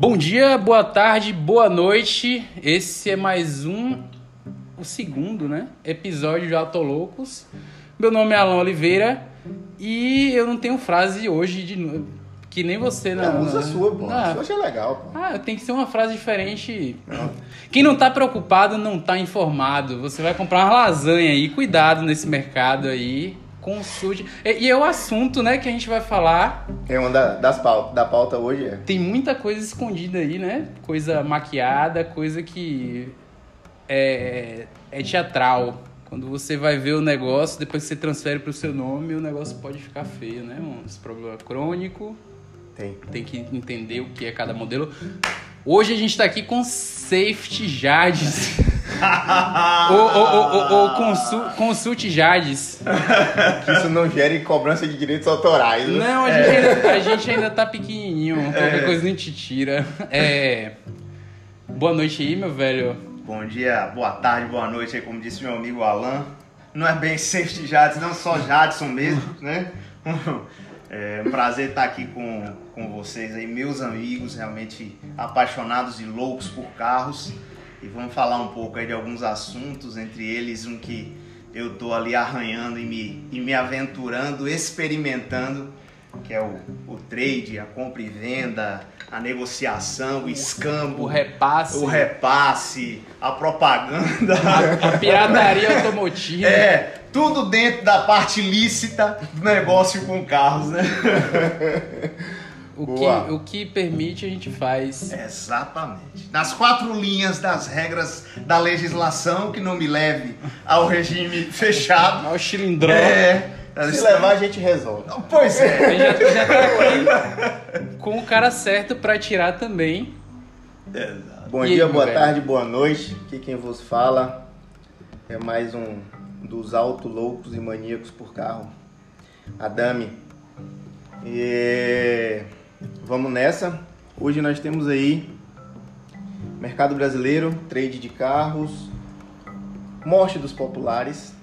Bom dia, boa tarde, boa noite. Esse é mais um, o segundo, né? Episódio de Autoloucos. Meu nome é Alan Oliveira e eu não tenho frase hoje de novo. Que nem você, né? Não, usa a sua, pô. Ah. Sua achei legal, pô. Ah, tem que ser uma frase diferente. Quem não tá preocupado não tá informado. Você vai comprar uma lasanha aí, cuidado nesse mercado aí. Consulte. E, e é o assunto, né, que a gente vai falar. É uma da, das pauta, da pauta hoje, é. Tem muita coisa escondida aí, né? Coisa maquiada, coisa que é, é teatral. Quando você vai ver o negócio, depois que você transfere pro seu nome, o negócio pode ficar feio, né? Um problema crônico. Tem. Tem que entender o que é cada modelo. Hoje a gente tá aqui com Safety Jades. ou, ou, ou, ou consul, Consult Jades. Que isso não gere cobrança de direitos autorais, né? Não, a gente, ainda, a gente ainda tá pequenininho. Qualquer coisa a gente tira. É... Boa noite aí, meu velho. Bom dia, boa tarde, boa noite, aí, como disse meu amigo Alan. Não é bem safety Jadson, não só Jadson mesmo, né? É um prazer estar aqui com, com vocês aí, meus amigos, realmente apaixonados e loucos por carros. E vamos falar um pouco aí de alguns assuntos, entre eles um que eu tô ali arranhando e me, e me aventurando, experimentando, que é o, o trade, a compra e venda, a negociação, o escambo, O repasse. o repasse, a propaganda. A pirataria automotiva. É, tudo dentro da parte lícita do negócio com carros, né? O, que, o que permite a gente faz. Exatamente. Nas quatro linhas das regras da legislação que não me leve ao regime fechado. Olha o cilindrão. É. Se levar, a gente resolve. Pois é. A gente já, tá aqui com o cara certo pra tirar também. Bom E dia, boa velho? tarde, boa noite. Aqui quem vos fala é mais um dos auto loucos e maníacos por carro. Adame. E vamos nessa. Hoje nós temos aí mercado brasileiro, trade de carros, morte dos populares.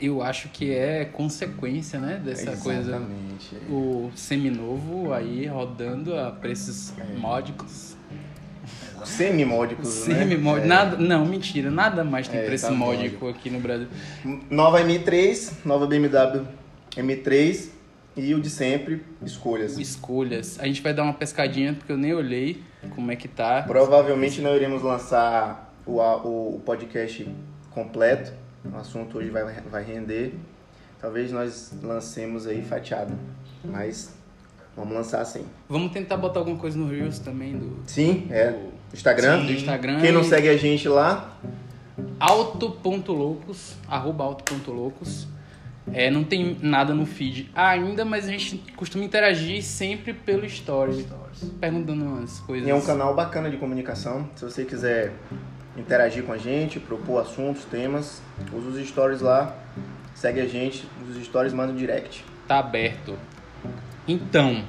Eu acho que é consequência, né? Dessa coisa. Exatamente. O seminovo aí rodando a preços módicos. Semi-módicos, né? Semi-módico. É. Nada, não, mentira. Nada mais tem É, preço tá módico aqui no Brasil. Nova M3, nova BMW M3 e o de sempre, escolhas. Escolhas. A gente vai dar uma pescadinha porque eu nem olhei como é que tá. Provavelmente não iremos lançar o, a- o podcast completo. O assunto hoje vai, vai render. Talvez nós lancemos aí fatiado. Mas vamos lançar sim. Vamos tentar botar alguma coisa no Reels também do Sim, é. do Instagram. do Instagram. Quem não segue a gente lá, Auto.loucos, arroba auto.loucos. É, não tem nada no feed ainda, mas a gente costuma interagir sempre pelo story, perguntando umas coisas. e é um canal bacana de comunicação. Se você quiser interagir com a gente, propor assuntos, temas, usa os stories lá. Segue a gente, os stories manda um direct. Tá aberto. Então,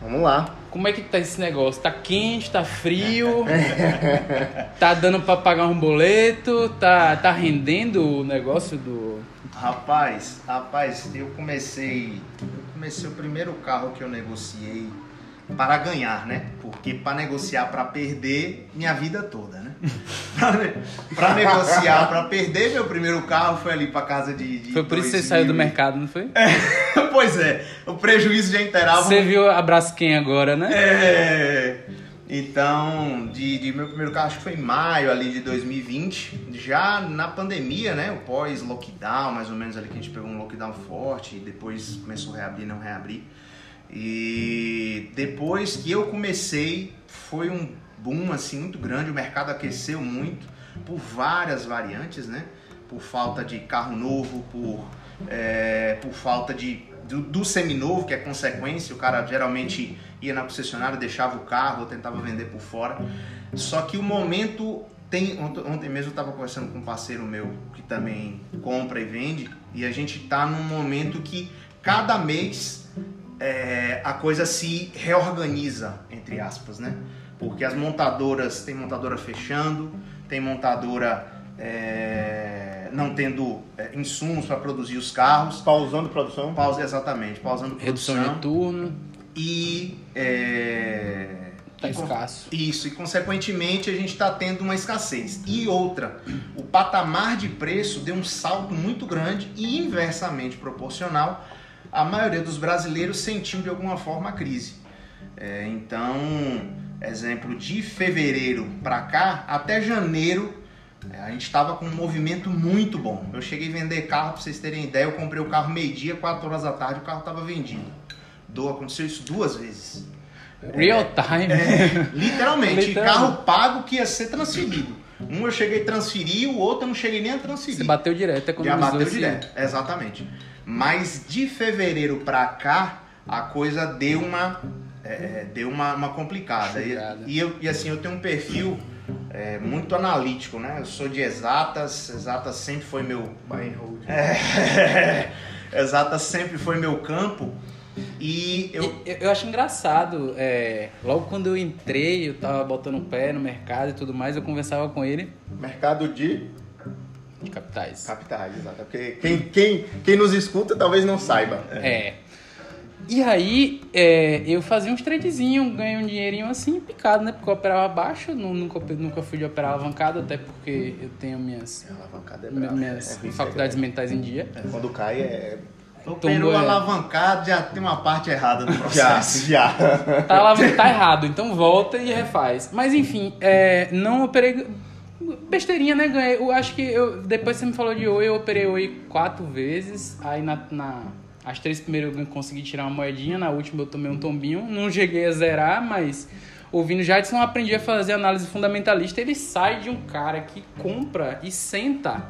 Vamos lá. Como é que tá esse negócio? Tá quente, tá frio? tá dando pra pagar um boleto? Tá, tá rendendo o negócio do. Rapaz, rapaz, eu comecei. Eu comecei o primeiro carro que eu negociei para ganhar, né? Porque para negociar para perder minha vida toda, né? para negociar para perder meu primeiro carro foi ali para casa de, de Foi por isso que você 2000 saiu do mercado, não foi? pois é, o prejuízo já inteirava. Você viu a Braskem agora, né? É. Então, de, de meu primeiro carro, acho que foi em maio ali de 2020, já na pandemia, né? O pós-lockdown, mais ou menos ali que a gente pegou um lockdown forte e depois começou a reabrir, não reabrir. E depois que eu comecei, foi um boom assim muito grande, o mercado aqueceu muito por várias variantes, né? Por falta de carro novo, por, é, por falta de do, do seminovo, que é consequência, o cara geralmente ia na concessionária, deixava o carro, tentava vender por fora. Só que o momento tem. Ontem mesmo eu estava conversando com um parceiro meu que também compra e vende, e a gente está num momento que cada mês é, a coisa se reorganiza, entre aspas, né? Porque as montadoras, tem montadora fechando, tem montadora é, não tendo é, insumos para produzir os carros, Pausando produção. pausa exatamente, pausando Redução produção de turno. e é, Tá E escasso. Isso, e consequentemente a gente está tendo uma escassez. E outra, o patamar de preço deu um salto muito grande e inversamente proporcional. A maioria dos brasileiros sentiu de alguma forma a crise. É, então, exemplo, de fevereiro para cá, até janeiro, é, a gente estava com um movimento muito bom. Eu cheguei a vender carro, para vocês terem ideia, eu comprei o carro meio-dia, 4 horas da tarde, o carro estava vendido. Do, aconteceu isso duas vezes. Real time. É, literalmente, Literalmente. carro pago que ia ser transferido. Um eu cheguei a transferir, o outro eu não cheguei nem a transferir. Você bateu direto, Já economizou bateu esse- direto, exatamente. Mas de fevereiro pra cá, a coisa deu uma, é, deu uma, uma complicada. E, e eu, e assim, eu tenho um perfil é, muito analítico, né? Eu sou de exatas, exatas sempre foi meu. É. Exatas sempre foi meu campo. E eu. Eu, eu acho engraçado, é, logo quando eu entrei, eu tava botando o pé no mercado e tudo mais, eu conversava com ele Mercado de de capitais. capitais, exato. Porque quem, quem, quem nos escuta talvez não saiba. É. E aí, é, eu fazia uns tradezinhos, ganhei um dinheirinho assim, picado, né? Porque eu operava baixo, nu- nunca, nunca fui de operar alavancado, até porque eu tenho minhas, é brava. minhas É faculdades é mentais em dia. Quando cai é. Operou é. alavancado, já tem uma parte errada no Já, processo. já. Tá, lá, tá errado, então volta e refaz. Mas enfim, é, não operei. Besteirinha, né? Ganhei. Eu acho que eu, depois você me falou de Oi, eu operei Oi quatro vezes. Aí na, na- as três primeiras eu consegui tirar uma moedinha, na última eu tomei um tombinho. Não cheguei a zerar, mas ouvindo Jadson aprendi a fazer análise fundamentalista. Ele sai de um cara que compra e senta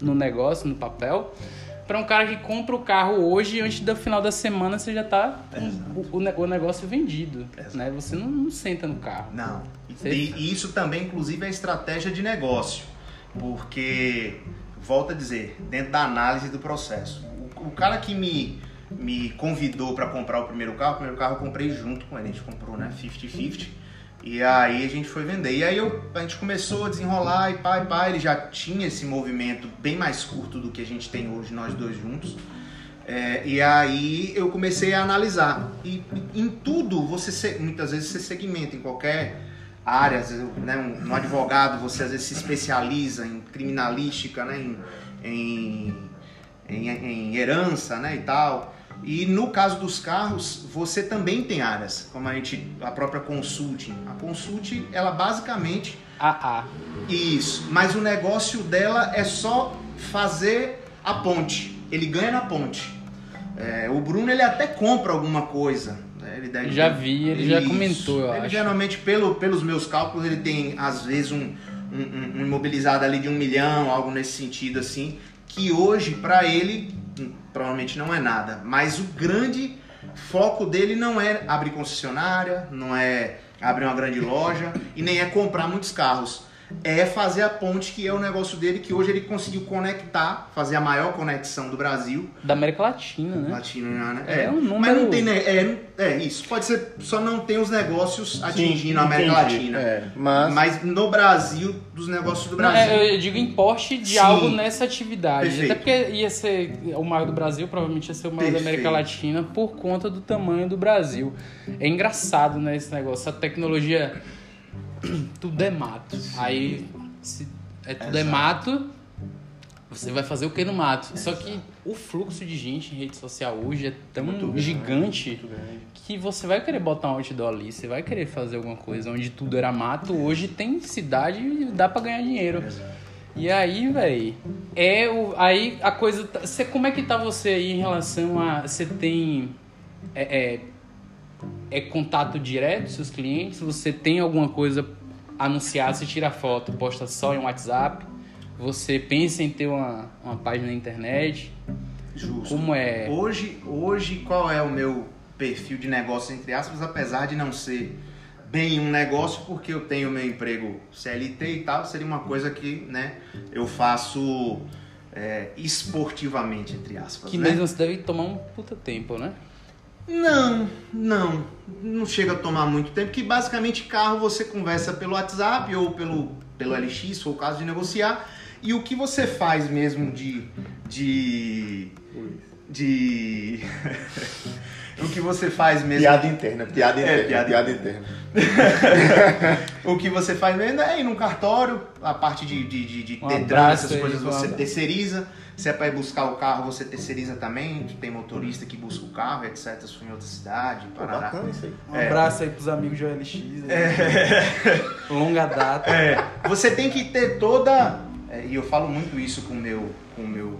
no negócio, no papel, para um cara que compra o carro hoje e antes do final da semana você já tá com o, o ne- o negócio vendido, Exato. né? Você não, não senta no carro. Não. Você- E, e isso também, inclusive, é estratégia de negócio. Porque, volto a dizer, dentro da análise do processo. O, o cara que me, me convidou para comprar o primeiro carro, o primeiro carro eu comprei junto com ele. A gente comprou, né? 50-50. E aí a gente foi vender. E aí eu, a gente começou a desenrolar e pá, e pá. Ele já tinha esse movimento bem mais curto do que a gente tem hoje, nós dois juntos. É, e aí eu comecei a analisar. E em tudo, você muitas vezes você segmenta em qualquer área. às vezes, Né, um, um advogado, você às vezes se especializa em criminalística, né, em, em, em, em herança né, e tal. E no caso dos carros, você também tem áreas, como a gente, a própria consulting. A consulting, ela basicamente Ah, ah. isso, mas o negócio dela é só fazer a ponte. Ele ganha na ponte. É, o Bruno ele até compra alguma coisa. né? Ele deve Já vi, ele já comentou, eu ele acho. geralmente, pelo, pelos meus cálculos, ele tem às vezes um, um, um- imobilizado ali de um milhão, algo nesse sentido assim, que hoje para ele provavelmente não é nada. Mas o grande foco dele não é abrir concessionária, não é abrir uma grande loja e nem é comprar muitos carros. É fazer a ponte, que é o negócio dele, que hoje ele conseguiu conectar, fazer a maior conexão do Brasil. Da América Latina, né? Latino, né? É um Mas número- não tem. ne- É, é isso. Pode ser. Só não tem os negócios atingindo a América. Latina. É, mas, Mas no Brasil, dos negócios do Não, Brasil. é, eu digo importe de Sim. algo nessa atividade. Perfeito. Até porque ia ser o maior do Brasil, provavelmente ia ser o maior da América Perfeito. Latina por conta do tamanho do Brasil. É engraçado, né, esse negócio. A tecnologia. Tudo é mato. Aí, se é tudo é Exato. mato, você vai fazer o que no mato? Só que o fluxo de gente em rede social hoje é tão Muito gigante grande. que você vai querer botar um outdoor ali, você vai querer fazer alguma coisa onde tudo era mato, hoje tem cidade e dá pra ganhar dinheiro. E aí, velho, é o aí a coisa, tá- você como é que tá você aí em relação a você tem é, é, é contato direto com seus clientes, você tem alguma coisa anunciada, você tira foto, posta só em WhatsApp, você pensa em ter uma, uma página na internet, Justo. como é? Hoje, hoje, qual é o meu perfil de negócio, entre aspas, apesar de não ser bem um negócio, porque eu tenho meu emprego CLT e tal, seria uma coisa que né, eu faço é, esportivamente, entre aspas. Que né? mesmo você deve tomar um puta tempo, né? Não, não. Não chega a tomar muito tempo, que basicamente carro você conversa pelo WhatsApp ou pelo, pelo LX, se for o caso de negociar. E o que você faz mesmo de. de. de. o que você faz mesmo. Piada interna, piada É, interna, piada piada, interna. o que você faz mesmo é ir num cartório, a parte de, de, de, de Um essas coisas você terceiriza. Se é pra ir buscar o carro, você terceiriza também. Tem motorista que busca o carro, etc. Se for em outra cidade, Pô, parará. bacana isso aí. Um É. abraço aí pros amigos de OLX. Longa data. É, você tem que ter toda. é, e eu falo muito isso com o meu, com o meu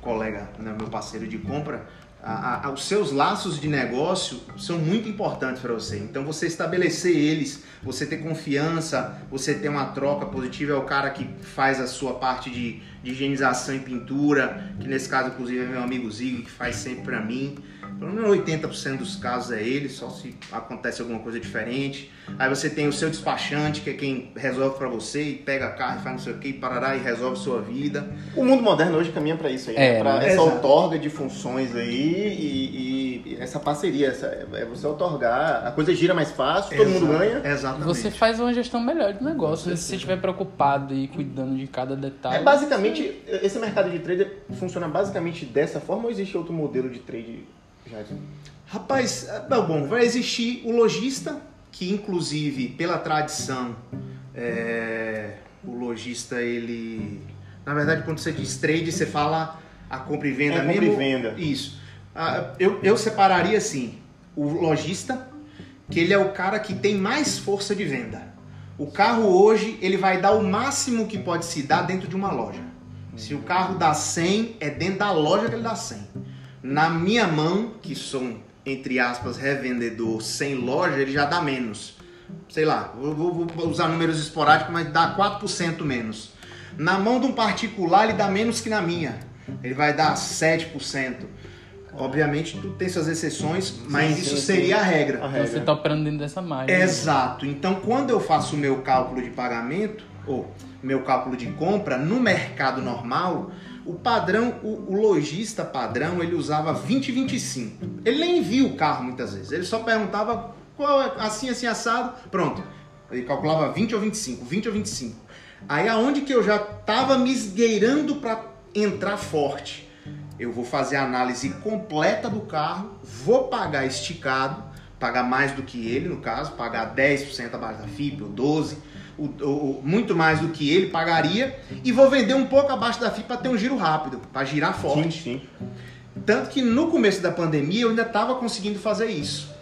colega, né, meu parceiro de compra. A- a- os seus laços de negócio são muito importantes para você. Então, você estabelecer eles, você ter confiança, você ter uma troca positiva. É o cara que faz a sua parte de, de higienização e pintura, que nesse caso, inclusive, é meu amigo Zig, que faz sempre para mim. Pelo menos 80% dos casos é ele, só se acontece alguma coisa diferente. Aí você tem o seu despachante, que é quem resolve para você e pega a carro e faz não sei o que, e parará e resolve sua vida. O mundo moderno hoje caminha para isso aí, É, né? pra né? essa Exato. outorga de funções aí e, e essa parceria, essa, é você outorgar, a coisa gira mais fácil, todo mundo Exato- ganha. Exatamente. Você faz uma gestão melhor do negócio, se você estiver preocupado e cuidando de cada detalhe. É basicamente, esse mercado de trader funciona basicamente dessa forma ou existe outro modelo de trade, Jadson? Rapaz, é, bom, vai existir o lojista, que inclusive, pela tradição, é, o lojista, ele... Na verdade, quando você diz trade, você fala a compra e venda É, compra mesmo. e venda. Isso. Ah, eu, eu separaria assim, o lojista, que ele é o cara que tem mais força de venda. O carro hoje, ele vai dar o máximo que pode se dar dentro de uma loja. Se o carro dá 100, é dentro da loja que ele dá 100. Na minha mão, que sou, um, entre aspas, revendedor sem loja, ele já dá menos. Sei lá, vou, vou- vou usar números esporádicos, mas dá 4% menos. Na mão de um particular, ele dá menos que na minha. Ele vai dar 7%. Obviamente, tu tem suas exceções, mas Sim, isso sim, seria sim. a regra. A Então você regra. tá operando dentro dessa margem. né? Exato. Então, quando eu faço o meu cálculo de pagamento, ou meu cálculo de compra, no mercado normal, o padrão, o, o lojista padrão, ele usava 20 e 25. Ele nem via o carro muitas vezes. Ele só perguntava qual é, assim, assim, assado, pronto. Ele calculava 20 ou 25, 20 ou 25. Aí aonde que eu já tava me esgueirando para entrar forte? Eu vou fazer a análise completa do carro, vou pagar esticado, pagar mais do que ele, no caso, pagar 10% abaixo da FIP ou 12%, o, o- muito mais do que ele pagaria, e vou vender um pouco abaixo da FIP para ter um giro rápido, para girar Sim, forte. sim. Tanto que no começo da pandemia eu ainda estava conseguindo fazer isso.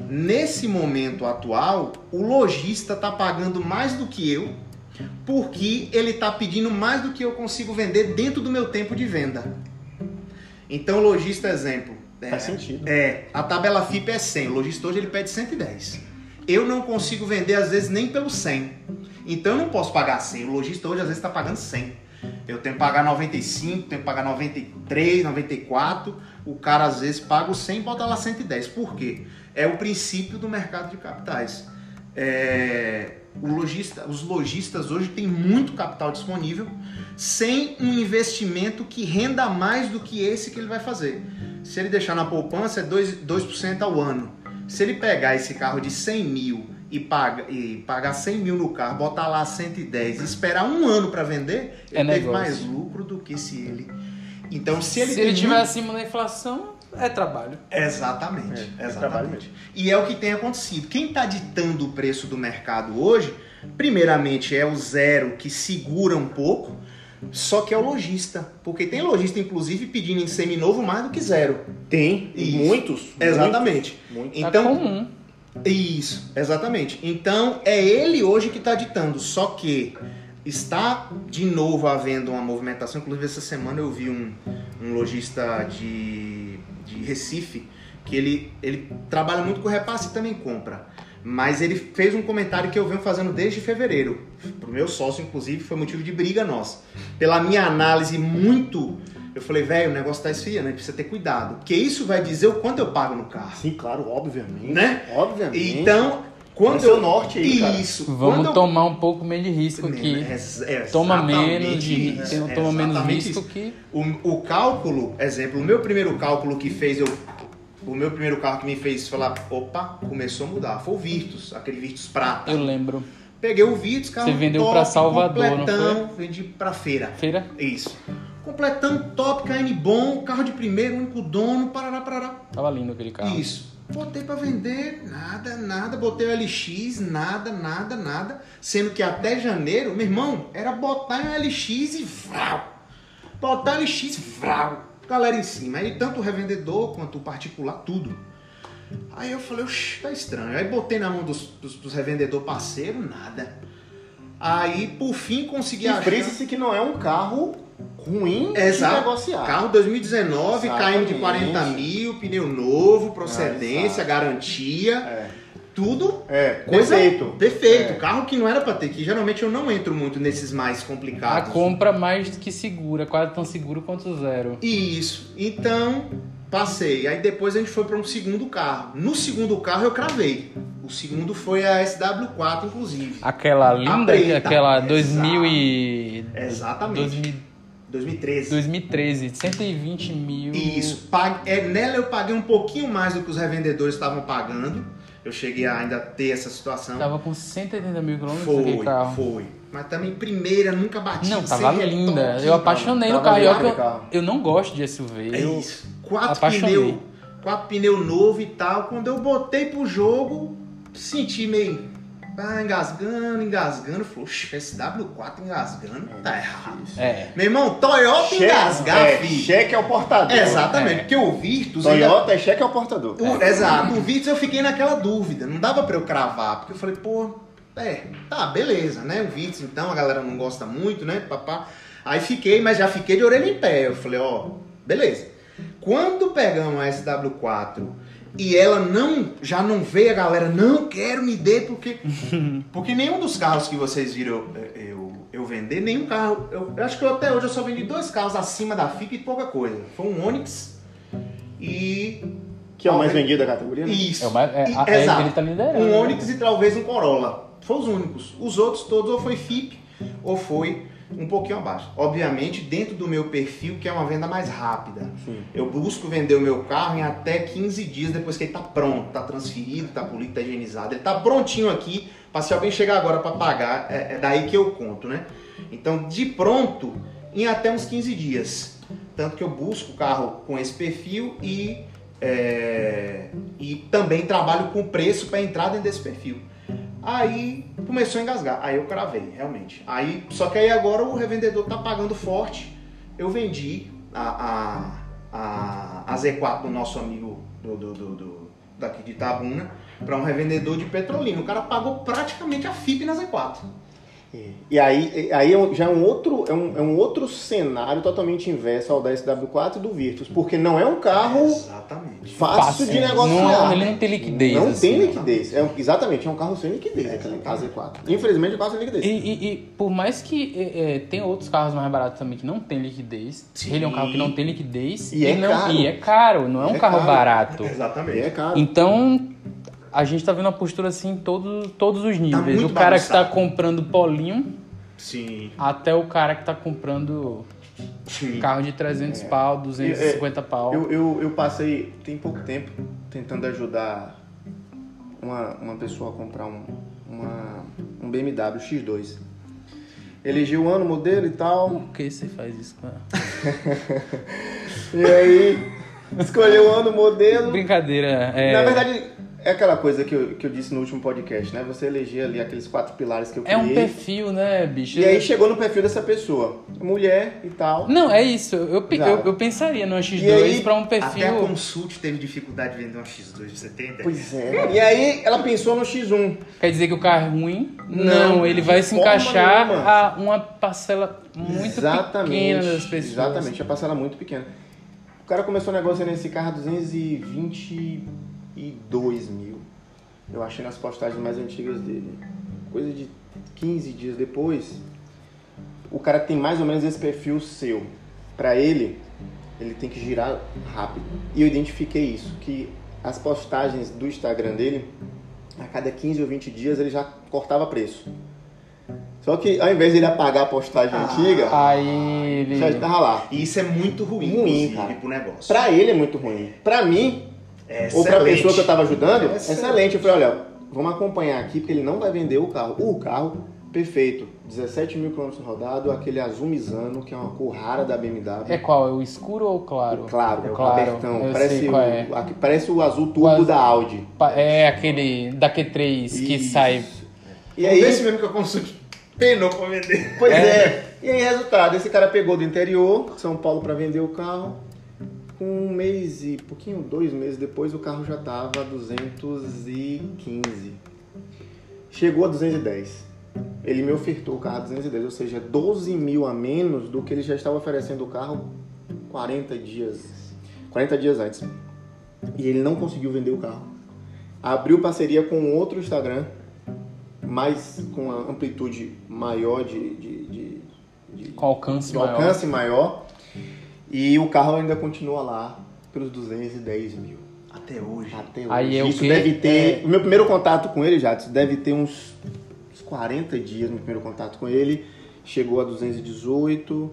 Nesse momento atual, o lojista está pagando mais do que eu, porque ele está pedindo mais do que eu consigo vender dentro do meu tempo de venda. Então, o lojista, exemplo. é, Faz sentido. É, a tabela FIP é 100, o lojista hoje ele pede 110. Eu não consigo vender às vezes nem pelo 100. Então eu não posso pagar 100. O lojista hoje às vezes está pagando 100. Eu tenho que pagar 95, tenho que pagar 93, 94. O cara às vezes paga o 100 e bota lá 110. Por quê? É o princípio do mercado de capitais. É, o lojista, os lojistas hoje têm muito capital disponível sem um investimento que renda mais do que esse que ele vai fazer. Se ele deixar na poupança é 2%, 2% ao ano. Se ele pegar esse carro de 100 mil e, paga, e pagar 100 mil no carro, botar lá 110 e esperar um ano para vender, É ele teve negócio. mais lucro do que se ele. Então, se ele Se ele estiver muito- acima da inflação, é trabalho. Exatamente, É, é trabalho exatamente. E é o que tem acontecido. Quem está ditando o preço do mercado hoje, primeiramente é o zero que segura um pouco, só que é o lojista. Porque tem lojista, inclusive, pedindo em seminovo mais do que zero. Tem, e Isso. muitos. Exatamente. Muitos. Tá Então, comum. isso, exatamente. Então é ele hoje que está ditando, só que está de novo havendo uma movimentação. Inclusive essa semana eu vi um, um lojista de, de Recife que ele, ele trabalha muito com repasse e também compra. Mas ele fez um comentário que eu venho fazendo desde fevereiro. Pro meu sócio, inclusive, foi motivo de briga nossa. Pela minha análise muito. Eu falei, velho, o negócio tá esfriando, né? precisa ter cuidado. Porque isso vai dizer o quanto eu pago no carro. Sim, claro, obviamente. Né? Obviamente. Então, quando Esse é o eu... norte aí, cara. Isso. Vamos quando eu- tomar um pouco menos de risco aqui. É, Toma menos de isso, é toma menos risco isso. que. O, o cálculo, exemplo, o meu primeiro cálculo que fez eu. O meu primeiro carro que me fez falar, opa, começou a mudar. Foi o Virtus, aquele Virtus prata. Eu lembro. Peguei o Virtus, carro Você vendeu top, pra Salvador, não completão, vendi pra feira. Feira? Isso. completando top, KN bom, carro de primeiro, único dono, parará, parará. Tava lindo aquele carro. Isso. Botei pra vender, nada, nada. Botei o LX, nada, nada, nada. Sendo que até janeiro, meu irmão, era botar um LX e vral. Botar LX, vral. Galera em cima. Aí tanto o revendedor quanto o particular, tudo. Aí eu falei, oxe, tá estranho. Aí botei na mão dos, dos, dos revendedor parceiro, nada. Aí, por fim, consegui E achar... frisa-se que não é um carro ruim de Exato. negociar. Carro 2019, KM de Exatamente. 40 mil, pneu novo, procedência, garantia, É, tudo é coisa perfeito. perfeito. É. Carro que não era pra ter, que geralmente eu não entro muito nesses mais A complicados. compra mais que segura, quase tão seguro quanto zero. Isso. Então, passei. Aí depois a gente foi pra um segundo carro. No segundo carro eu cravei. O segundo foi a SW4, inclusive. Aquela linda, preta. aquela Exato. 2000 e... Exatamente. 2000 2013. 2013, 120 mil. Isso. Pag- é, nela eu paguei um pouquinho mais do que os revendedores estavam pagando. Eu cheguei a ainda ter essa situação. Tava com 180 mil quilômetros Foi, carro. foi. Mas também primeira, nunca bati. Não, tava linda. top, eu apaixonei no Tava carro. E olha legal que o eu, carro. eu não gosto de SUV. É isso. Quatro apaixonei. pneu, quatro pneu novo e tal. Quando eu botei pro jogo, senti meio ah, engasgando, engasgando. Falei, "Oxe, SW4 engasgando, tá errado. É. Meu irmão, Toyota Cheque, engasgar, é, filho. cheque ao portador. Exatamente, É. porque o Virtus ainda Toyota é cheque ao portador. O- Exato, o Virtus eu fiquei naquela dúvida, não dava pra eu cravar, porque eu falei, pô, é, tá, beleza, né? O Virtus então, a galera não gosta muito, né? Papá. Aí fiquei, mas já fiquei de orelha em pé. Eu falei, ó, beleza. Quando pegamos a SW4 e ela não, já não veio a galera, não quero me dê, porque, porque nenhum dos carros que vocês viram eu, eu, eu vender, nenhum carro, eu, eu acho que eu, até hoje eu só vendi dois carros acima da FIP e pouca coisa. Foi um Onix e Que é o mais vendido da categoria, né? isso. É o mais- é- E- a- é exato. que ele tá liderando, Um né? Onix e talvez um Corolla. Foi os únicos. Os outros todos ou foi FIP ou foi um pouquinho abaixo. Obviamente, dentro do meu perfil, que é uma venda mais rápida. Sim. Eu busco vender o meu carro em até 15 dias depois que ele tá pronto, tá transferido, tá polido, tá higienizado. Ele tá prontinho aqui, para se alguém chegar agora para pagar, é, é daí que eu conto, né? Então, de pronto, em até uns 15 dias. Tanto que eu busco o carro com esse perfil e, é, e também trabalho com preço para entrar dentro desse perfil. Aí começou a engasgar. Aí eu cravei, realmente. Aí, só que aí agora o revendedor tá pagando forte. Eu vendi a, a, a, a Z4 do nosso amigo do, do, do- do- daqui de Itabuna para um revendedor de petrolina. O cara pagou praticamente a FIP na Z4. E aí, e- aí é já é um, outro, é, um, é um outro cenário totalmente inverso ao da SW4 e do Virtus, porque não é um carro Exatamente. fácil, de negociar. Não, ele não tem liquidez. Não assim. tem liquidez. É um- exatamente, é um carro sem liquidez, aquele KZ4. Infelizmente, é um carro sem liquidez. E, e- e por mais que é, é, tem outros carros mais baratos também que não tem liquidez, Sim. ele é um carro que não tem liquidez E é não, caro. e é caro, não é um É carro caro. barato. E Exatamente. é caro. Então, a gente tá vendo uma postura assim em todo, todos os níveis. muito o cara que tá bagunçado. comprando polinho Sim. até o cara que tá comprando Sim. carro de 300 pau, 250 pau. Eu, eu, eu passei, tem pouco tempo, tentando ajudar uma, uma pessoa a comprar um, uma, um BMW X2. Elegeu o ano, modelo e tal. Por que você faz isso, cara? E aí, escolheu o ano, modelo. Brincadeira. É, Na verdade, é aquela coisa que eu, que eu disse no último podcast, né? Você elegia ali aqueles quatro pilares que eu criei. É um perfil, né, bicho? E aí chegou no perfil dessa pessoa. Mulher e tal. Não, é isso. Eu, eu, eu pensaria no X2 para um perfil... Até a Consult teve dificuldade de vender um X2, de 70. Pois é. é. E aí ela pensou no X1. Quer dizer que o carro é ruim? Não, não ele vai se encaixar nenhuma. a uma parcela muito exatamente, pequena das pessoas. Exatamente, a parcela muito pequena. O cara começou negociando nesse carro a 220 2000. Eu achei nas postagens mais antigas dele. Coisa de 15 dias depois, o cara tem mais ou menos esse perfil seu. Para ele, ele tem que girar rápido. E eu identifiquei isso, que as postagens do Instagram dele, a cada 15 ou 20 dias ele já cortava preço. Só que ao invés de ele apagar a postagem ah, antiga, aí ele... já lá. E isso é muito ruim, ruim cara. pro negócio. Pra ele é muito ruim. Pra mim, é ou pra excelente. pessoa que eu tava ajudando, É excelente. Eu falei, olha, vamos acompanhar aqui, porque ele não vai vender o carro. O carro Perfeito. 17 mil quilômetros rodado, aquele azul misano, que é uma cor rara da BMW. É qual? É o escuro ou o claro? O claro, É o claro, abertão. eu Parece, sei qual o, é. parece o azul turbo azul- da Audi. É aquele da Q3 que Isso. sai. E aí, esse mesmo que eu consumo penou pra vender. Pois É. é. E aí, resultado, esse cara pegou do interior, São Paulo, para vender o carro. Um mês e pouquinho, dois meses depois, o carro já tava a 215. Chegou a 210. Ele me ofertou o carro a 210, ou seja, 12 mil a menos do que ele já estava oferecendo o carro 40 dias, 40 dias antes. E ele não conseguiu vender o carro. Abriu parceria com outro Instagram, mais com a amplitude maior de, de, de, de- Com alcance de maior. alcance maior. E o carro ainda continua lá pelos 210 mil. Até hoje. Até hoje. Aí é o Isso quê? deve ter. É- O meu primeiro contato com ele, já deve ter uns, uns 40 dias meu primeiro contato com ele. Chegou a 218.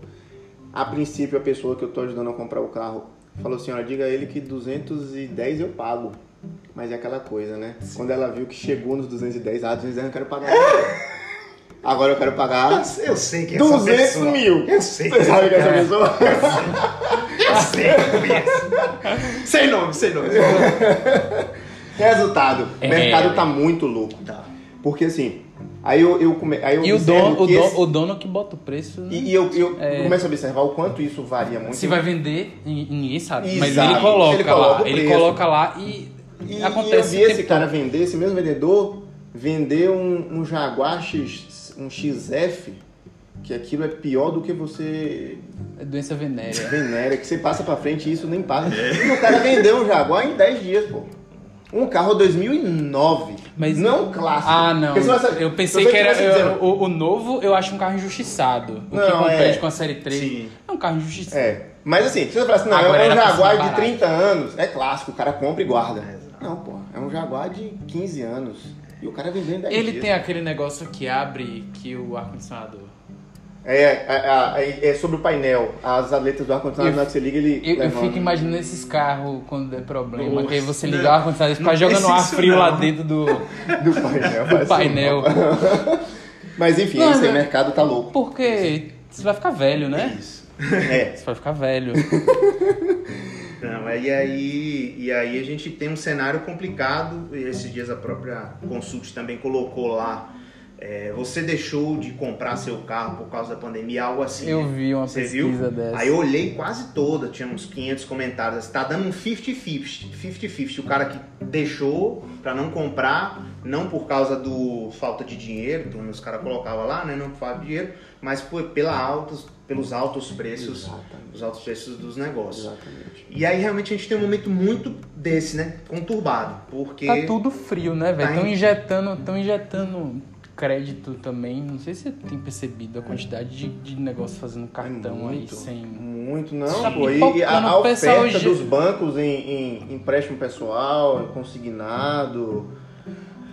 A princípio, a pessoa que eu tô ajudando a comprar o carro falou assim: olha, diga a ele que 210 eu pago. Mas é aquela coisa, né? Quando ela viu que chegou nos 210, ah, 210 eu não quero pagar. Agora eu quero pagar Eu sei que é essa 200 pessoa. mil. Eu sei Você sabe que é essa é. pessoa? Eu sei que eu conheço. sem nome, sem nome. Resultado, o É. mercado tá muito louco. Tá. Porque assim, aí eu, eu, come, aí eu E o dono, o, esse- o dono que bota o preço. né? E, e eu, eu É. começo a observar o quanto isso varia muito. Se vai vender, nin- ninguém sabe. Mas Exato. ele coloca, Ele coloca lá. Ele coloca lá e, E, acontece e eu vi esse tempo cara vender, esse mesmo vendedor, vender um, um Jaguar X, um XF, que aquilo é pior do que você. É doença venérea. venera, que você passa pra frente e isso nem passa. E o cara vendeu um Jaguar em 10 dias, pô. Um carro 2009. Mas- não clássico. Ah, não. Eu se pensei que era. dizendo- eu- o, o novo eu acho um carro injustiçado. O que Não, compete é. com a série 3 Sim. é um carro injustiçado. É. Mas assim, se você falar assim, não, Agora é um Jaguar de barato. 30 anos, é clássico, o cara compra e guarda. É. Não, pô, é um Jaguar de 15 anos. E o cara vendeu em 10 Ele dias. tem aquele negócio que abre que o ar-condicionado. É, é, é, é sobre o painel, as aletas do ar-condicionado, na hora que você liga, ele Eu, eu fico imaginando esses carros quando der problema, Nossa. que aí você liga o ar-condicionado e fica Não jogando ar frio não. lá dentro do, do painel. do painel. Mas enfim, Não, esse mas- mercado tá louco. Porque você vai ficar velho, né? Isso. É. Você vai ficar velho. Não, e aí, e aí a gente tem um cenário complicado. E esses dias a própria Consult também colocou lá. é, você deixou de comprar seu carro por causa da pandemia, algo assim. Eu vi uma Você pesquisa viu? dessa. Aí eu olhei quase toda, tinha uns 500 comentários. Tá dando um 50-50. 50-50. O cara que deixou pra não comprar, não por causa do falta de dinheiro, então os caras colocavam lá, né? Não por falta de dinheiro, mas por, pela altos, pelos altos preços, Exatamente. os altos preços dos negócios. Exatamente. E aí realmente a gente tem um momento muito desse, né? Conturbado. Porque. Tá tudo frio, né, velho? Tá Estão em- injetando, tão injetando crédito também. Não sei se você tem percebido a quantidade de, de negócio fazendo cartão aí muito, sem. Muito, não, Tá pô. E, a, a oferta ge- dos bancos em, em empréstimo pessoal, consignado.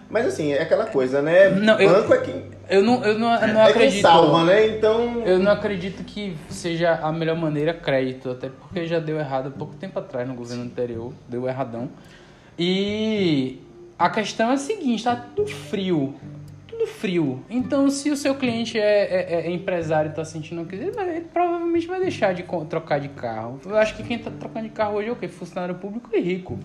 Mas assim, é aquela coisa, né? Não, eu- Banco é quem, Eu não, eu não, eu não é acredito. salva, né? Então. Eu não acredito que seja a melhor maneira crédito, até porque já deu errado há pouco tempo atrás no governo anterior, deu erradão. E a questão é a seguinte, tá tudo frio. Frio. Então, se o seu cliente é, é- é empresário e tá sentindo que ele, vai- ele provavelmente vai deixar de trocar de carro. Eu acho que quem tá trocando de carro hoje é o quê? Funcionário público e rico.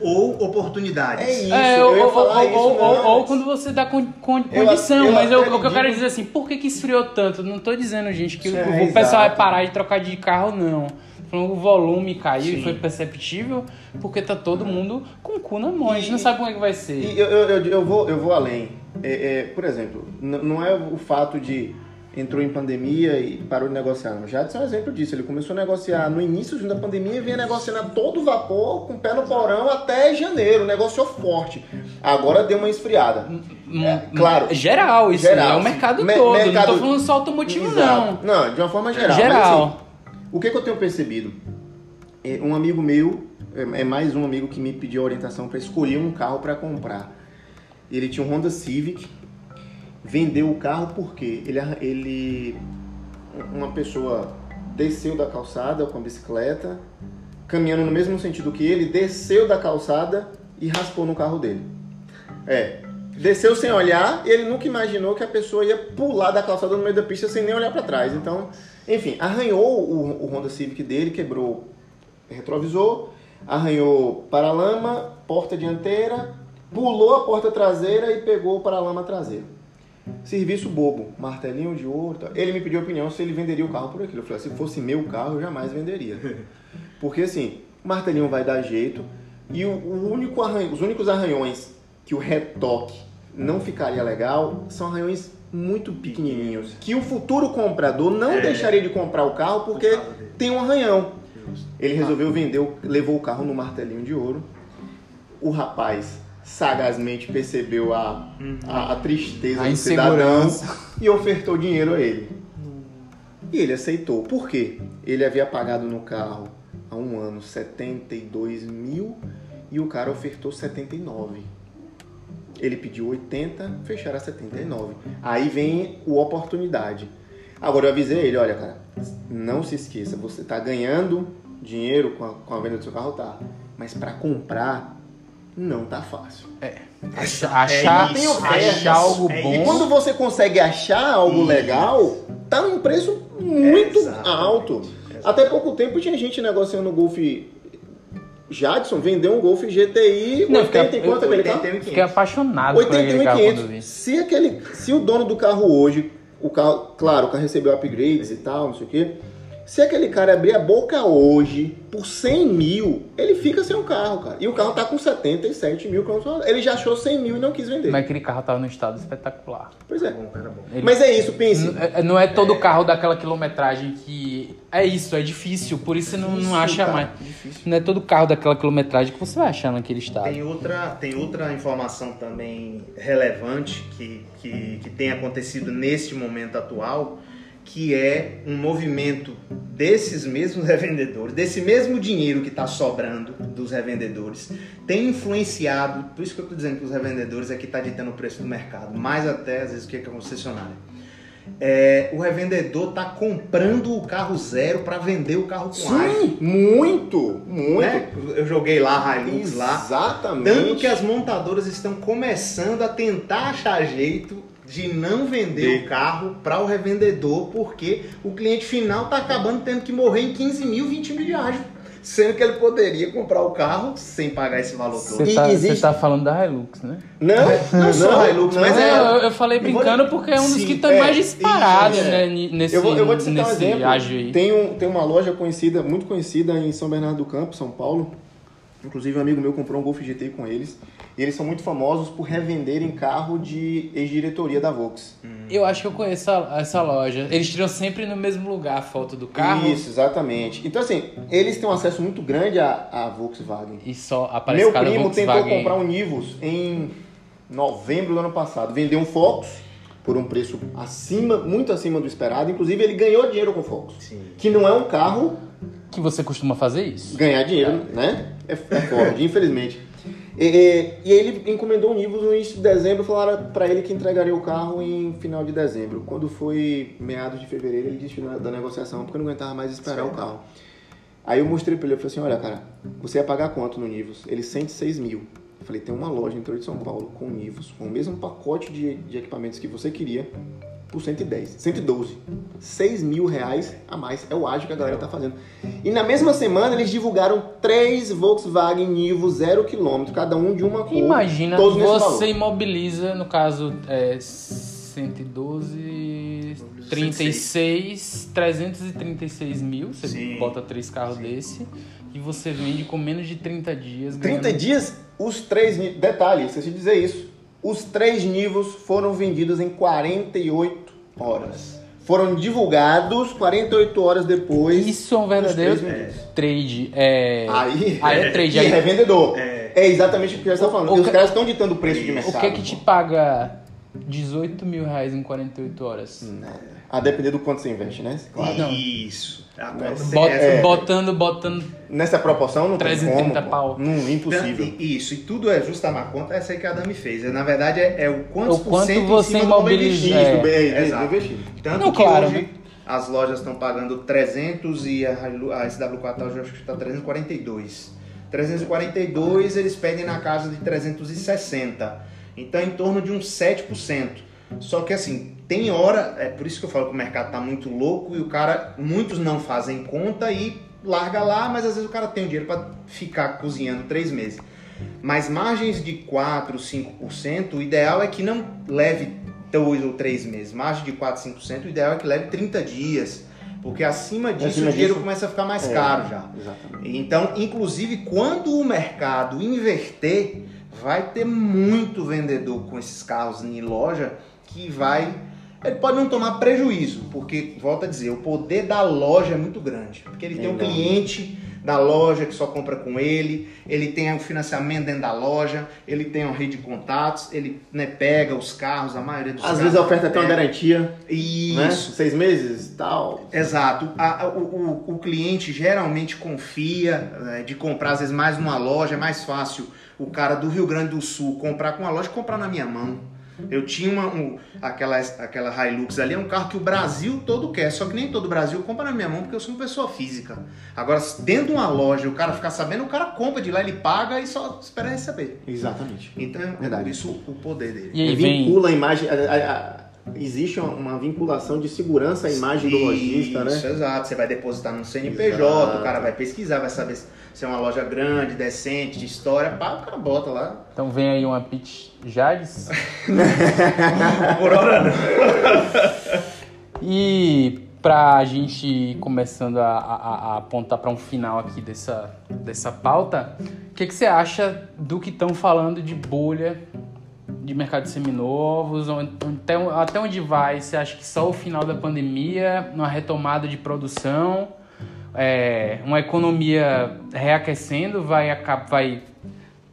Ou oportunidades. É isso, É, eu ou, ia ou- falar ou- isso. ou- ou- ou quando você dá con, con- Eu condição, eu mas eu- o que eu quero dizer assim, por que, que esfriou tanto? Não tô dizendo, gente, que o- É, o pessoal vai parar de trocar de carro, não. O volume caiu Sim. e foi perceptível porque tá todo mundo com o cu na mão. A gente não sabe como é que vai ser. E eu, eu, eu, eu vou, eu vou além. É, é, por exemplo, não é o fato de entrou em pandemia e parou de negociar. Não. Jadson é um exemplo disso. Ele começou a negociar no início da pandemia e vinha negociando a todo vapor, com o pé no porão até janeiro. Negociou forte. Agora deu uma esfriada. Hum, É, claro. Geral, isso Geral, é o mercado Me- todo. mercado- Não tô falando só automotivo, Exato. não. Não, de uma forma geral. Geral. Mas, assim, o que, que eu tenho percebido? É, Um amigo meu, é é mais um amigo que me pediu orientação para escolher um carro para comprar. Ele tinha um Honda Civic, vendeu o carro porque ele, ele uma pessoa desceu da calçada com a bicicleta, caminhando no mesmo sentido que ele, desceu da calçada e raspou no carro dele. É, desceu sem olhar e ele nunca imaginou que a pessoa ia pular da calçada no meio da pista sem nem olhar para trás. Então, enfim, arranhou o, o Honda Civic dele, quebrou retrovisor, arranhou paralama, porta dianteira, pulou a porta traseira e pegou o paralama traseiro. Serviço bobo, martelinho de ouro. tal. Ele me pediu opinião se ele venderia o carro por aquilo. Eu falei, se fosse meu carro, eu jamais venderia. Porque assim, o martelinho vai dar jeito e o, o único arranho, os únicos arranhões que o retoque não ficaria legal são arranhões muito pequenininhos. Que o futuro comprador não É. deixaria de comprar o carro porque tem um arranhão. Ele resolveu vender, levou o carro no martelinho de ouro. O rapaz sagazmente percebeu a, a, a tristeza A do cidadão e ofertou dinheiro a ele. E ele aceitou. Por quê? Ele havia pagado no carro há um ano 72 mil e o cara ofertou 79. Ele pediu 80, fecharam a 79. Aí vem o oportunidade. Agora eu avisei ele, olha cara, não se esqueça, você tá ganhando dinheiro com a, com a venda do seu carro, tá? Mas para comprar, não tá fácil. É achar, isso, achar é isso, algo é bom. E quando você consegue achar algo Isso. legal, tá num preço muito Exatamente, alto. exatamente. Até pouco tempo tinha gente negociando o Golf Jadson, vendeu um Golf GTI, Não, 80 fica- e quanto aquele carro? 81 Fiquei apaixonado por aquele carro quando 81.500. vi. Se aquele, se o dono do carro hoje, o carro, claro, o carro recebeu upgrades e tal, não sei o quê. Se aquele cara abrir a boca hoje por 100 mil, ele fica sem o carro, cara. E o carro tá com 77 mil quilômetros. Ele já achou 100 mil e não quis vender. Mas aquele carro tava num estado espetacular. Pois é. Bom, cara, bom. Ele- Mas é isso, pense. N- é- Não é todo carro daquela quilometragem que. É isso, é difícil, por isso você não, não acha cara, mais. difícil. Não é todo carro daquela quilometragem que você vai achar naquele estado. Tem outra, tem outra informação também relevante que, que, que tem acontecido neste momento atual, que é um movimento desses mesmos revendedores, desse mesmo dinheiro que está sobrando dos revendedores, tem influenciado, por isso que eu estou dizendo que os revendedores é que está ditando o preço do mercado, mais até às vezes que é a concessionária. É, o revendedor está comprando o carro zero para vender o carro com. Sim, muito, muito. Né? Eu joguei lá a Hilux lá. Exatamente. Tanto que as montadoras estão começando a tentar achar jeito de não vender De- o carro para o revendedor, porque o cliente final está acabando tendo que morrer em 15 mil, 20 mil de ágio. Sendo que ele poderia comprar o carro sem pagar esse valor todo. Você E tá, você existe- tá falando da Hilux, né? Não, Não só Hilux, mas É, eu, eu falei eu vou- brincando porque é um dos Sim, que estão é, mais né? é. ni- Nesse, Eu vou, eu vou te citar um exemplo. ágio aí. Tem, um, tem uma loja conhecida, muito conhecida em São Bernardo do Campo, São Paulo. Inclusive um amigo meu comprou um Golf GTI com eles. E eles são muito famosos por revenderem carro de ex-diretoria da Volks. Eu acho que eu conheço a- essa loja. Eles tiram sempre no mesmo lugar a foto do carro Isso, exatamente. Então assim, eles têm um acesso muito grande à, à Volkswagen. e só aparece Meu primo tentou Volkswagen. comprar um Nivus em novembro do ano passado. Vendeu um Focus por um preço acima, muito acima do esperado. Inclusive, ele ganhou dinheiro com o Focus. Sim. Que não é um carro Que você costuma fazer isso? ganhar dinheiro, né? É, é Ford, infelizmente. E, e- ele encomendou um Nivus no início de dezembro. Falaram pra ele que entregaria o carro em final de dezembro. Quando foi meados de fevereiro, ele desistiu da- negociação porque não aguentava mais esperar o carro. Aí eu mostrei pra ele, eu falei assim, olha cara, você ia pagar quanto no Nivus? Ele 106 mil. Eu falei, tem uma loja no interior de São Paulo com Nivus, com o mesmo pacote de, de equipamentos que você queria, por 110, 112. 6 mil reais a mais. É o ágio que a galera tá fazendo. E na mesma semana eles divulgaram três Volkswagen Nivus 0 km, cada um de uma cor. Imagina, todos nesse você valor. imobiliza, no caso, é, 112, 36, 336 mil. Você Sim. bota três carros desse e você vende com menos de 30 dias. 30 ganhando- dias, os três. Detalhe, esqueci de dizer isso. Os três Nivus foram vendidos em 48 horas. Foram divulgados 48 horas depois. Isso é um verdadeiro trade. É... Aí, Aí é trade. E é Aí, revendedor. É. É, exatamente o que você está falando. O os que- caras estão ditando o preço de o mercado. que é que te paga 18 mil reais em 48 horas? A depender do quanto você investe, né? Claro. Isso. Tem é. Botando, botando. Nessa proporção não tem 330 como. pau. pô. Não, impossível. Tanto- Isso, e tudo é justa a conta, essa aí que a Dami fez. Na verdade, é, é o quantos O por quanto cento você em cima do valor imobiliza- é. bem, bem, Exato. Tanto Não, que claro, hoje né? as lojas estão pagando 300 e a, a SW4 hoje eu acho que está 342. 342 eles pedem na casa de 360. Então, em torno de uns 7%. Só que assim, tem hora, é por isso que eu falo que o mercado tá muito louco e o cara, muitos não fazem conta e larga lá, mas às vezes o cara tem o dinheiro para ficar cozinhando três meses. Mas margens de 4, 5%, o ideal é que não leve dois ou três meses. Margem de 4, 5%, o ideal é que leve 30 dias. Porque acima disso Acima o dinheiro disso- começa a ficar mais É, caro já. Exatamente. Então, inclusive, quando o mercado inverter, vai ter muito vendedor com esses carros em loja que vai. Ele pode não tomar prejuízo, porque, volta a dizer, o poder da loja é muito grande. Porque ele tem um Enorme. cliente da loja que só compra com ele, ele tem o financiamento dentro da loja, ele tem uma rede de contatos, ele né, pega os carros, a maioria dos Às carros. vezes a oferta tem uma é, garantia, né? Isso. Seis meses e tal. Exato. A- a- o, o- cliente geralmente confia né, de comprar, às vezes, mais numa loja. É mais fácil o cara do Rio Grande do Sul comprar com uma loja que comprar na minha mão. Eu tinha uma, um- aquela, aquela Hilux ali, é um carro que o Brasil todo quer, só que nem todo o Brasil compra na minha mão porque eu sou uma pessoa física. Agora, dentro de uma loja o cara ficar sabendo, o cara compra de lá, ele paga e só espera receber. Exatamente. Então, é Verdade. por isso o poder dele. E aí vem. vincula a imagem. a- a- a- existe uma, uma vinculação de segurança à imagem do lojista, Isso, né? exato. Você vai depositar no CNPJ, Exato. o cara vai pesquisar, vai saber se se é uma loja grande, decente, de história, pá, o cara bota lá. Então vem aí uma pitch Jades. Por hora não. E pra gente ir começando a, a- a apontar para um final aqui dessa, dessa pauta, o que, que você acha do que estão falando de bolha de mercado de seminovos? Até, até onde vai? Você acha que só o final da pandemia, uma retomada de produção, é, uma economia reaquecendo vai, vai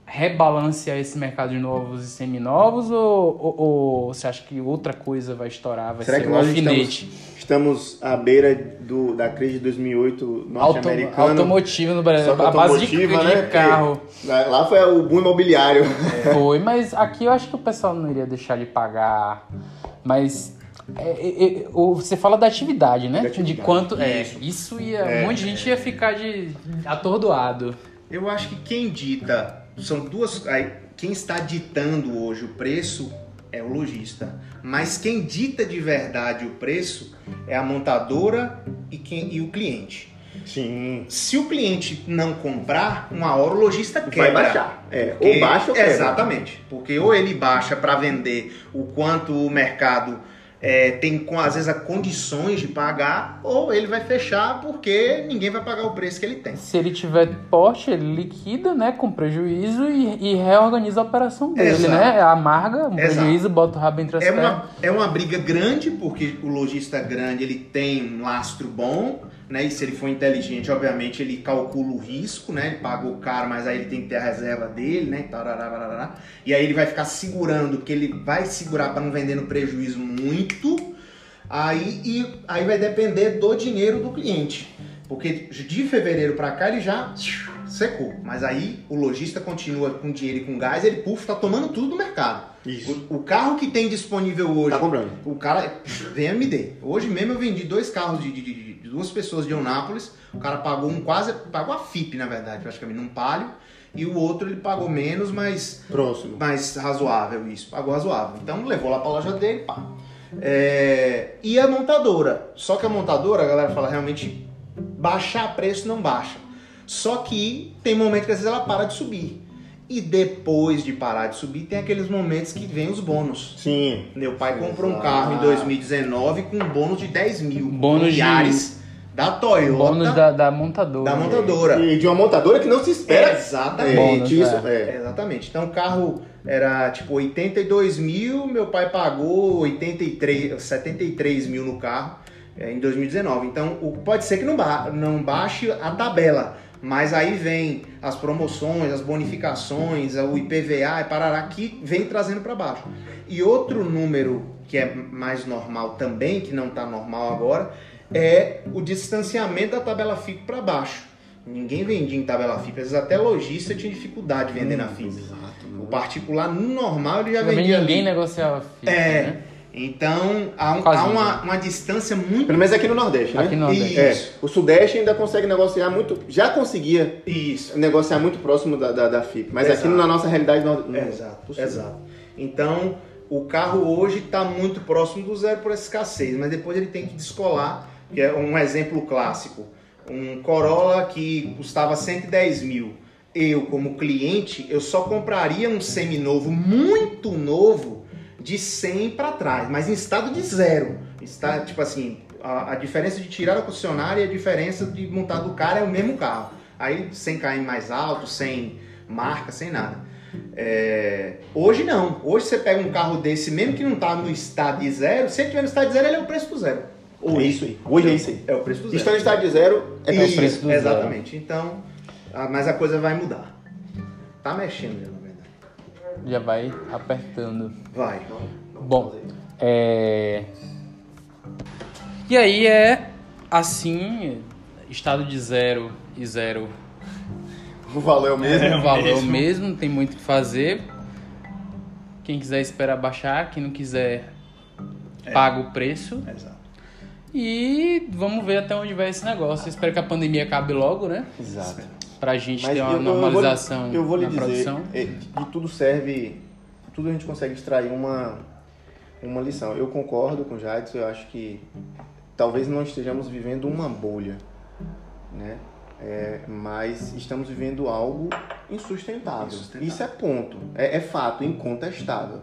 rebalancear esse mercado de novos e seminovos? Ou, ou, ou você acha que outra coisa vai estourar? Vai Será ser que o nós alfinete? Estamos à beira do, da crise de 2008 Auto, norte-americana. automotivo no Brasil, a base de, né? carro. Lá lá foi o boom imobiliário. Foi, mas aqui eu acho que o pessoal não iria deixar de pagar. Mas é, é, é, você fala da atividade, né? Da atividade, De quanto. É, isso. isso ia. um monte de gente ia ficar de atordoado. Eu acho que quem dita, são duas. aí, Quem está ditando hoje o preço é o lojista. Mas quem dita de verdade o preço é a montadora e, quem, e o cliente. Sim. Se o cliente não comprar, uma hora o lojista quebra. Vai baixar. É, Porque- ou baixa ou quebra. Exatamente. Porque ou ele baixa para vender o quanto o mercado é, tem, com, às vezes, condições de pagar, ou ele vai fechar porque ninguém vai pagar o preço que ele tem. Se ele tiver porte, ele liquida, né? Com prejuízo e, e reorganiza a operação dele, Exato. né? Amarga um Exato. prejuízo, bota o rabo entre as É uma, é uma briga grande, porque o lojista grande ele tem um lastro bom, né? E se ele for inteligente, obviamente, ele calcula o risco, né? Ele pagou caro, mas aí ele tem que ter a reserva dele, né? E aí ele vai ficar segurando, porque ele vai segurar para não vender no prejuízo muito. Aí, e, aí vai depender do dinheiro do cliente. Porque de fevereiro para cá ele já secou. Mas aí o lojista continua com dinheiro e com gás, ele puf, tá tomando tudo do mercado. Isso. O, o carro que tem disponível hoje, Tá comprando. o cara vem me dê. Hoje mesmo eu vendi dois carros de, de- de- de duas pessoas de Eunápolis. O cara pagou um quase, pagou a FIP na verdade, praticamente, num palio. E o outro ele pagou menos, mas Próximo. mais razoável isso, pagou razoável. Então levou lá pra loja dele, pá. É, e a montadora. Só que a montadora, a galera fala realmente baixar preço não baixa. Só que tem momento que às vezes ela para de subir. E depois de parar de subir, tem aqueles momentos que vem os bônus. Sim. Meu pai comprou um carro em 2019 com um bônus de 10 mil. Bônus um de- da Toyota. Bônus da, da montadora. da montadora. E de uma montadora que não se espera. Exatamente. Bônus, isso, é. é. Exatamente. Então o carro era tipo 82 mil, meu pai pagou 83, 73 mil no carro é, em 2019. Então o, pode ser que não, ba não baixe a tabela, mas aí vem as promoções, as bonificações, o IPVA e parará que vem trazendo para baixo. E outro número que é mais normal também, que não está normal agora, é o distanciamento da tabela FIP para baixo. Ninguém vendia em tabela FIP, às vezes até lojista tinha dificuldade de vender na FIP. Exato. O particular, no normal, ele já Também vendia ninguém ali. negociava FIP, É. né? Então, há, um- há uma, uma distância muito... Pelo menos aqui no Nordeste, né? Aqui no Nordeste. É, o Sudeste ainda consegue negociar muito. Já conseguia Isso. negociar muito próximo da, da, da FIP. Mas Exato. aqui na nossa realidade não. não- Exato, possível. exato. Então, o carro hoje está muito próximo do zero por essa escassez, mas depois ele tem que descolar, que é um exemplo clássico. Um Corolla que custava 110 mil. Eu, como cliente, eu só compraria um seminovo, muito novo, de 100 para trás, mas em estado de zero. Está, tipo assim, a, a diferença de tirar a concessionária e a diferença de montar do cara é o mesmo carro. Aí sem cair mais alto, sem marca, sem nada. É, hoje não. Hoje você pega um carro desse, mesmo que não está no estado de zero, se ele estiver no estado de zero, ele é o preço do zero. É isso aí. Hoje é isso aí. É o preço do zero. Estando em estado de zero, é o preço do zero. Exatamente. Então, ah, mas a coisa vai mudar. Tá mexendo já, vai apertando. Vai. Bom, é... E aí é assim, estado de zero e zero O valor é o mesmo. o valor mesmo. mesmo, não tem muito o que fazer. Quem quiser esperar baixar, quem não quiser paga o preço. Exato. E vamos ver até onde vai esse negócio. Eu espero que a pandemia acabe logo, né? Exato. Pra gente Mas ter uma eu- eu vou normalização eu vou lhe na dizer, produção. é, de tudo serve, tudo a gente consegue extrair uma, uma lição. Eu concordo com o Jadson, eu acho que talvez não estejamos vivendo uma bolha, né? É, mas estamos vivendo algo insustentável. Insustentável. Isso é ponto, é, é fato, incontestável.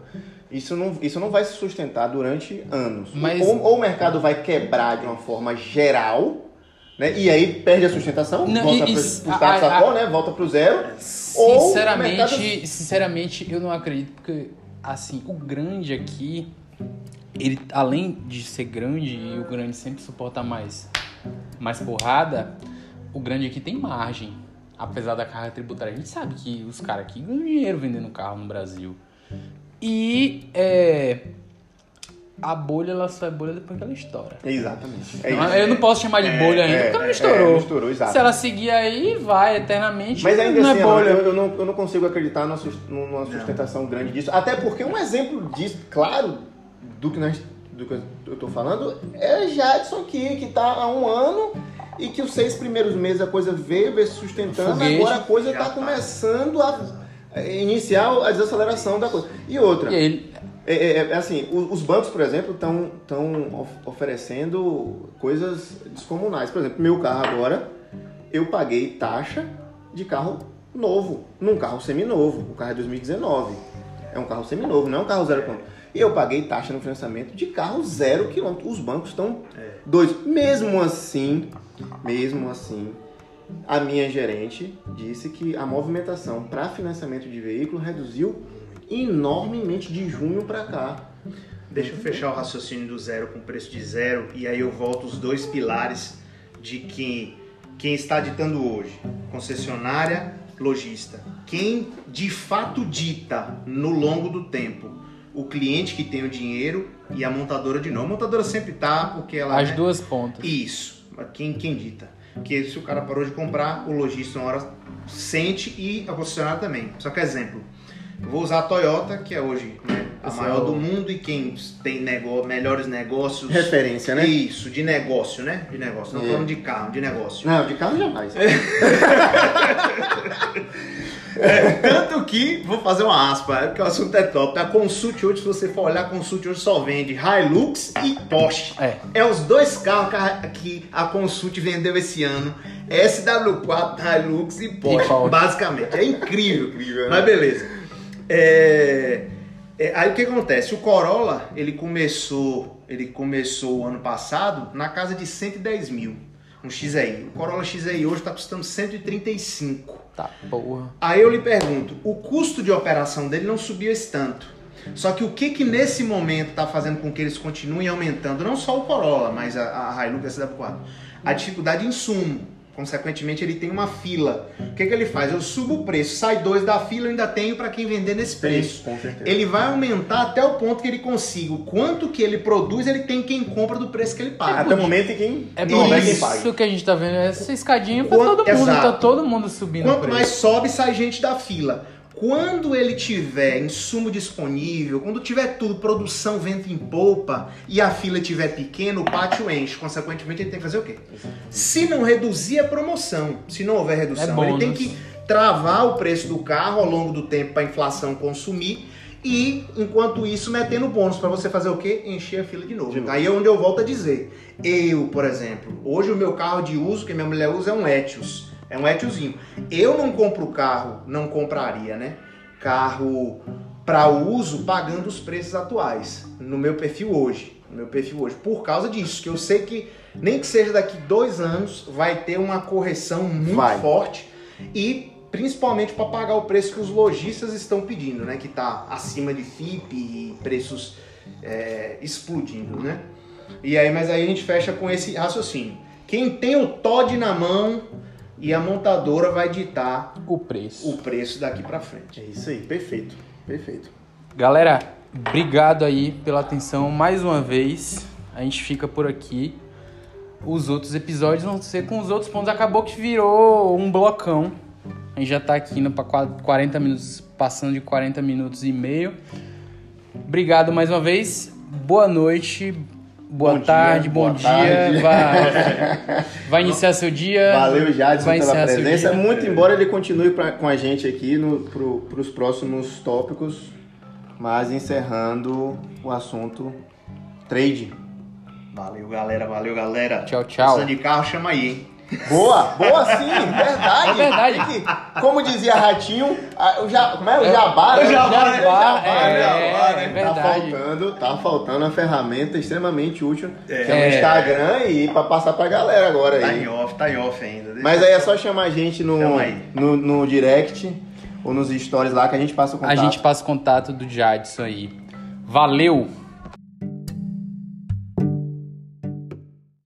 Isso não, isso não vai se sustentar durante anos. Mas- Ou, ou o mercado vai quebrar de uma forma geral, né? E aí perde a sustentação, Não, volta para o status a- a- quo, né? Volta para o zero. Sinceramente, mercado- sinceramente, eu não acredito, porque assim, o grande aqui, ele além de ser grande e o grande sempre suporta mais, mais porrada, o grande aqui tem margem. Apesar da carga tributária, a gente sabe que os caras aqui ganham dinheiro vendendo carro no Brasil. E é, a bolha, ela só é bolha depois que ela estoura. Exatamente. É Não, isso. eu não posso chamar de bolha ainda, é, porque ela não é, estourou. não estourou, exato. Se ela seguir aí, vai eternamente. Mas ainda não assim, é bolha. eu, eu não, eu não consigo acreditar numa sus- numa sustentação grande disso. Até porque um exemplo disso, claro, do que, nós, do que eu tô falando, é Jadson aqui, que tá há um ano e que os seis primeiros meses a coisa veio, veio se sustentando, Foguete. agora a coisa tá tá. começando a iniciar a desaceleração da coisa. E outra, E aí, é, é- é assim, o- os bancos, por exemplo, estão oferecendo coisas descomunais. Por exemplo, meu carro agora, eu paguei taxa de carro novo, num carro seminovo. O carro é 2019. É um carro seminovo, não é um carro zero quilômetro. E eu paguei taxa no financiamento de carro zero quilômetro. Os bancos estão dois. Mesmo assim, mesmo assim, a minha gerente disse que a movimentação para financiamento de veículo reduziu enormemente de junho para cá. Deixa eu fechar o raciocínio do zero com preço de zero e aí eu volto os dois pilares de que quem está ditando hoje, concessionária, lojista. Quem de fato dita no longo do tempo, o cliente que tem o dinheiro e a montadora de novo. A montadora sempre tá porque ela as né, duas pontas. Isso, quem, quem dita. Porque se o cara parou de comprar, o lojista uma hora sente e a concessionária também. Só que exemplo, eu vou usar a Toyota, que é hoje né, a Esse maior é o- do mundo e quem tem nego- melhores negócios. Referência, né? Isso, de negócio, né? De negócio. Não É. falando de carro, de negócio. Não, de carro jamais. Tanto que, vou fazer uma aspa, porque o assunto é top. A Consult hoje, se você for olhar, a Consult hoje só vende Hilux e Porsche. É. É os dois carros que a, que a Consult vendeu esse ano. SW4, Hilux e Porsche, E Porsche. basicamente. É incrível. Incrível, né? Mas beleza. É, é, aí o que acontece? O Corolla, ele começou, ele começou o ano passado na casa de 110 mil. Um XEI. O Corolla XEI hoje está custando 135. Tá, porra. Aí eu lhe pergunto, o custo de operação dele não subiu esse tanto. Só que o que que nesse momento está fazendo com que eles continuem aumentando, não só o Corolla, mas a, a Hilux e a CW4? A dificuldade de insumo. Consequentemente, ele tem uma fila. O que que ele faz? Eu subo o preço, sai dois da fila, eu ainda tenho para quem vender nesse preço. com certeza. Ele vai aumentar até o ponto que ele consiga. O quanto que ele produz, ele tem quem compra do preço que ele paga. Até o momento em que É por houver quem isso pague. que a gente tá vendo essa escadinha pra Quanto- todo mundo. Tá Exato. todo mundo subindo o Quanto preço. mais sobe, sai gente da fila. Quando ele tiver insumo disponível, quando tiver tudo, produção, vento em polpa, e a fila estiver pequena, o pátio enche. Consequentemente, ele tem que fazer o quê? Se não reduzir a promoção, se não houver redução, É ele tem que travar o preço do carro ao longo do tempo para a inflação consumir E, enquanto isso, metendo bônus para você fazer o quê? Encher a fila de novo. De novo. Aí é onde eu volto a dizer. Eu, por exemplo, hoje o meu carro de uso que minha mulher usa é um Etios. É um Etiosinho. Eu não compro carro, não compraria, né? Carro para uso pagando os preços atuais. No meu perfil hoje. No meu perfil hoje. Por causa disso, que eu sei que nem que seja daqui dois anos, vai ter uma correção muito Vai. forte. E principalmente para pagar o preço que os lojistas estão pedindo, né? Que está acima de FIP e preços é, explodindo, né? E aí, mas aí a gente fecha com esse raciocínio. Quem tem o Todd na mão e a montadora vai ditar O preço. o preço daqui para frente. É isso aí, perfeito. Perfeito. Galera, obrigado aí pela atenção mais uma vez. A gente fica por aqui. Os outros episódios vão ser com os outros pontos. Acabou que virou um blocão. A gente já tá aqui indo pra qua- 40 minutos, passando de 40 minutos e meio. Obrigado mais uma vez. Boa noite. Boa Bom dia, tarde, bom boa dia. tarde. Vai, vai iniciar seu dia. Valeu, Jadson, vai pela presença. dia. Muito embora ele continue pra- com a gente aqui pro, pros próximos tópicos, mas encerrando o assunto trade. Valeu, galera. Valeu, galera. Tchau, tchau. Precisando de carro, chama aí, hein? Boa, boa sim, verdade. É verdade. Que- como dizia Ratinho, a- o ja, como é o jabá? né? o jabá, né? jabá, né? é, Jabá, é né? verdade. Tá faltando, tá faltando uma ferramenta extremamente útil, É. que é o Instagram e para passar pra galera agora Tá aí. em off, tá em off ainda. Deixa Mas aí é só chamar a gente no, no, no direct ou nos stories lá que a gente passa o A contato. gente passa o contato do Jadson aí. Valeu!